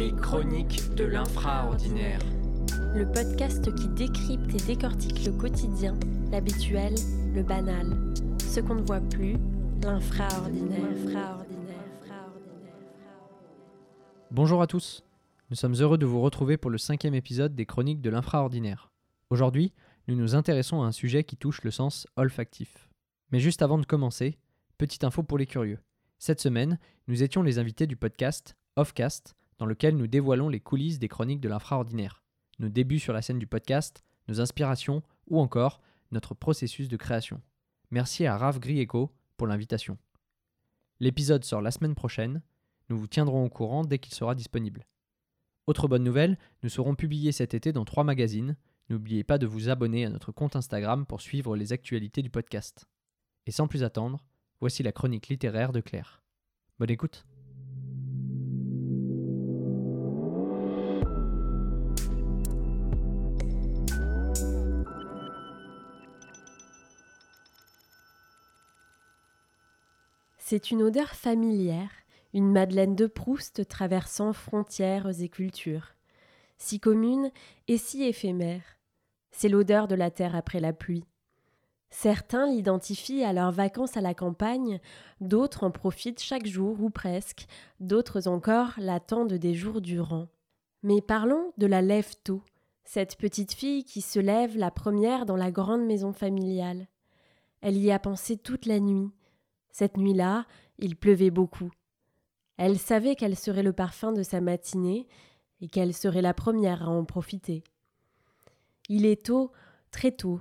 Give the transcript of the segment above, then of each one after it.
Les chroniques de l'infraordinaire. Le podcast qui décrypte et décortique le quotidien, l'habituel, le banal. Ce qu'on ne voit plus, l'infraordinaire. Bonjour à tous. Nous sommes heureux de vous retrouver pour le cinquième épisode des chroniques de l'infraordinaire. Aujourd'hui, nous nous intéressons à un sujet qui touche le sens olfactif. Mais juste avant de commencer, petite info pour les curieux. Cette semaine, nous étions les invités du podcast Offcast, dans lequel nous dévoilons les coulisses des chroniques de l'infraordinaire, nos débuts sur la scène du podcast, nos inspirations ou encore notre processus de création. Merci à Raph Grieco pour l'invitation. L'épisode sort la semaine prochaine, nous vous tiendrons au courant dès qu'il sera disponible. Autre bonne nouvelle, nous serons publiés cet été dans trois magazines. N'oubliez pas de vous abonner à notre compte Instagram pour suivre les actualités du podcast. Et sans plus attendre, voici la chronique littéraire de Claire. Bonne écoute C'est une odeur familière, une Madeleine de Proust traversant frontières et cultures. Si commune et si éphémère. C'est l'odeur de la terre après la pluie. Certains l'identifient à leurs vacances à la campagne, d'autres en profitent chaque jour ou presque, d'autres encore l'attendent des jours durant. Mais parlons de la lève-tôt, cette petite fille qui se lève la première dans la grande maison familiale. Elle y a pensé toute la nuit. Cette nuit-là, il pleuvait beaucoup. Elle savait qu'elle serait le parfum de sa matinée et qu'elle serait la première à en profiter. Il est tôt, très tôt,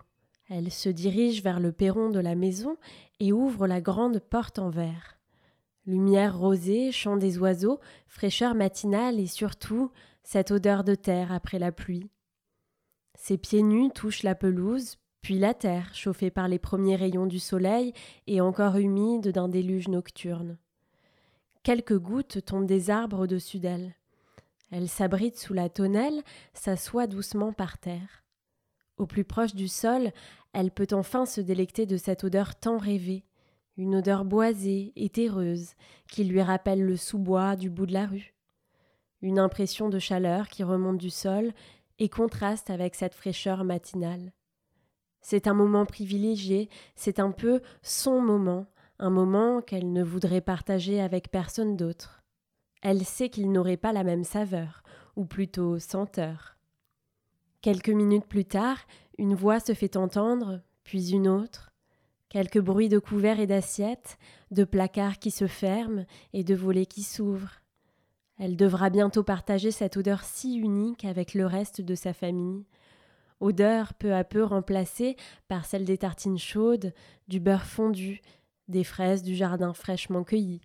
elle se dirige vers le perron de la maison et ouvre la grande porte en verre. Lumière rosée, chant des oiseaux, fraîcheur matinale et surtout cette odeur de terre après la pluie. Ses pieds nus touchent la pelouse, puis la terre, chauffée par les premiers rayons du soleil et encore humide d'un déluge nocturne. Quelques gouttes tombent des arbres au-dessus d'elle. Elle s'abrite sous la tonnelle, s'assoit doucement par terre. Au plus proche du sol, elle peut enfin se délecter de cette odeur tant rêvée, une odeur boisée et terreuse qui lui rappelle le sous-bois du bout de la rue. Une impression de chaleur qui remonte du sol et contraste avec cette fraîcheur matinale. C'est un moment privilégié, c'est un peu son moment, un moment qu'elle ne voudrait partager avec personne d'autre. Elle sait qu'il n'aurait pas la même saveur, ou plutôt senteur. Quelques minutes plus tard, une voix se fait entendre, puis une autre. Quelques bruits de couverts et d'assiettes, de placards qui se ferment et de volets qui s'ouvrent. Elle devra bientôt partager cette odeur si unique avec le reste de sa famille. Odeur peu à peu remplacée par celle des tartines chaudes, du beurre fondu, des fraises du jardin fraîchement cueillies.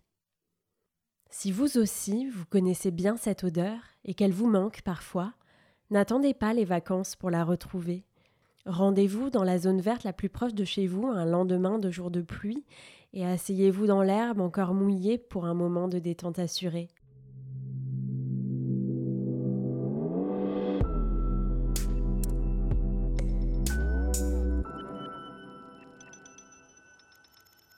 Si vous aussi vous connaissez bien cette odeur et qu'elle vous manque parfois, N'attendez pas les vacances pour la retrouver. Rendez-vous dans la zone verte la plus proche de chez vous un lendemain de jour de pluie et asseyez-vous dans l'herbe encore mouillée pour un moment de détente assurée.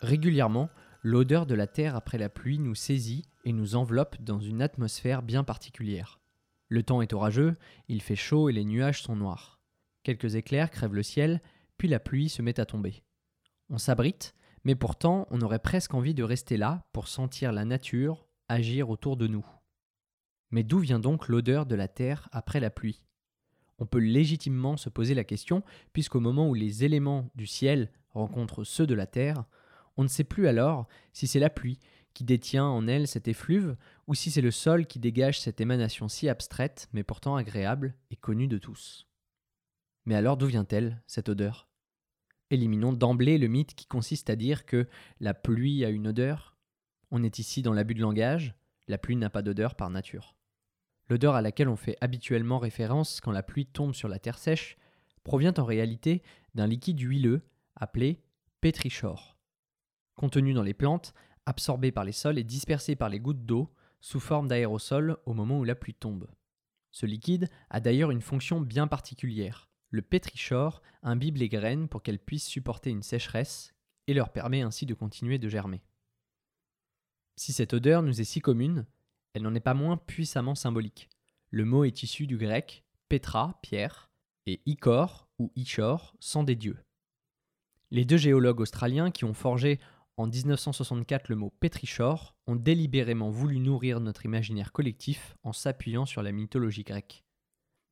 Régulièrement, l'odeur de la terre après la pluie nous saisit et nous enveloppe dans une atmosphère bien particulière. Le temps est orageux, il fait chaud et les nuages sont noirs. Quelques éclairs crèvent le ciel, puis la pluie se met à tomber. On s'abrite, mais pourtant on aurait presque envie de rester là pour sentir la nature agir autour de nous. Mais d'où vient donc l'odeur de la terre après la pluie? On peut légitimement se poser la question, puisqu'au moment où les éléments du ciel rencontrent ceux de la terre, on ne sait plus alors si c'est la pluie qui détient en elle cet effluve, ou si c'est le sol qui dégage cette émanation si abstraite, mais pourtant agréable et connue de tous. Mais alors d'où vient-elle, cette odeur? Éliminons d'emblée le mythe qui consiste à dire que la pluie a une odeur. On est ici dans l'abus de langage, la pluie n'a pas d'odeur par nature. L'odeur à laquelle on fait habituellement référence quand la pluie tombe sur la terre sèche provient en réalité d'un liquide huileux appelé pétrichor. Contenu dans les plantes, absorbé par les sols et dispersé par les gouttes d'eau sous forme d'aérosol au moment où la pluie tombe. Ce liquide a d'ailleurs une fonction bien particulière. Le pétrichor imbibe les graines pour qu'elles puissent supporter une sécheresse et leur permet ainsi de continuer de germer. Si cette odeur nous est si commune, elle n'en est pas moins puissamment symbolique. Le mot est issu du grec Petra, pierre, et Ikor ou Ishor, sang des dieux. Les deux géologues australiens qui ont forgé en 1964 le mot pétrichor ont délibérément voulu nourrir notre imaginaire collectif en s'appuyant sur la mythologie grecque.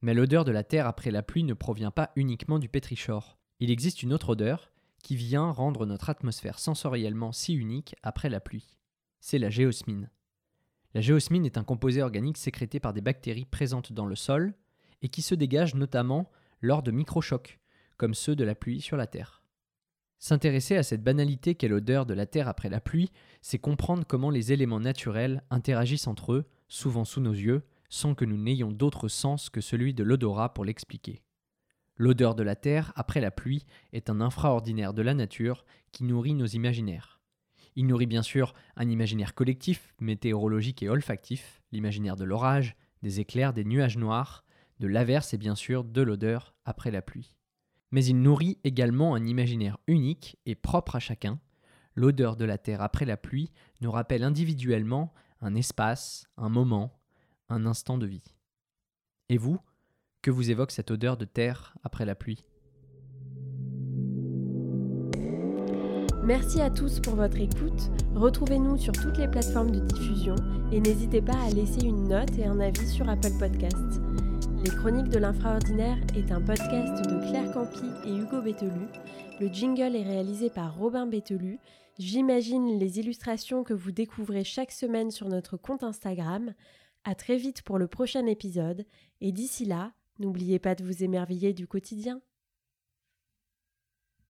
Mais l'odeur de la terre après la pluie ne provient pas uniquement du pétrichor. Il existe une autre odeur qui vient rendre notre atmosphère sensoriellement si unique après la pluie. C'est la géosmine. La géosmine est un composé organique sécrété par des bactéries présentes dans le sol et qui se dégage notamment lors de microchocs, comme ceux de la pluie sur la Terre. S'intéresser à cette banalité qu'est l'odeur de la Terre après la pluie, c'est comprendre comment les éléments naturels interagissent entre eux, souvent sous nos yeux, sans que nous n'ayons d'autre sens que celui de l'odorat pour l'expliquer. L'odeur de la Terre après la pluie est un infraordinaire de la nature qui nourrit nos imaginaires. Il nourrit bien sûr un imaginaire collectif, météorologique et olfactif, l'imaginaire de l'orage, des éclairs, des nuages noirs, de l'averse et bien sûr de l'odeur après la pluie. Mais il nourrit également un imaginaire unique et propre à chacun. L'odeur de la terre après la pluie nous rappelle individuellement un espace, un moment, un instant de vie. Et vous, que vous évoque cette odeur de terre après la pluie? Merci à tous pour votre écoute. Retrouvez-nous sur toutes les plateformes de diffusion et n'hésitez pas à laisser une note et un avis sur Apple Podcasts. Les Chroniques de l'Infraordinaire est un podcast de Claire Campi et Hugo Bételu. Le jingle est réalisé par Robin Bételu. J'imagine les illustrations que vous découvrez chaque semaine sur notre compte Instagram. À très vite pour le prochain épisode et d'ici là, n'oubliez pas de vous émerveiller du quotidien.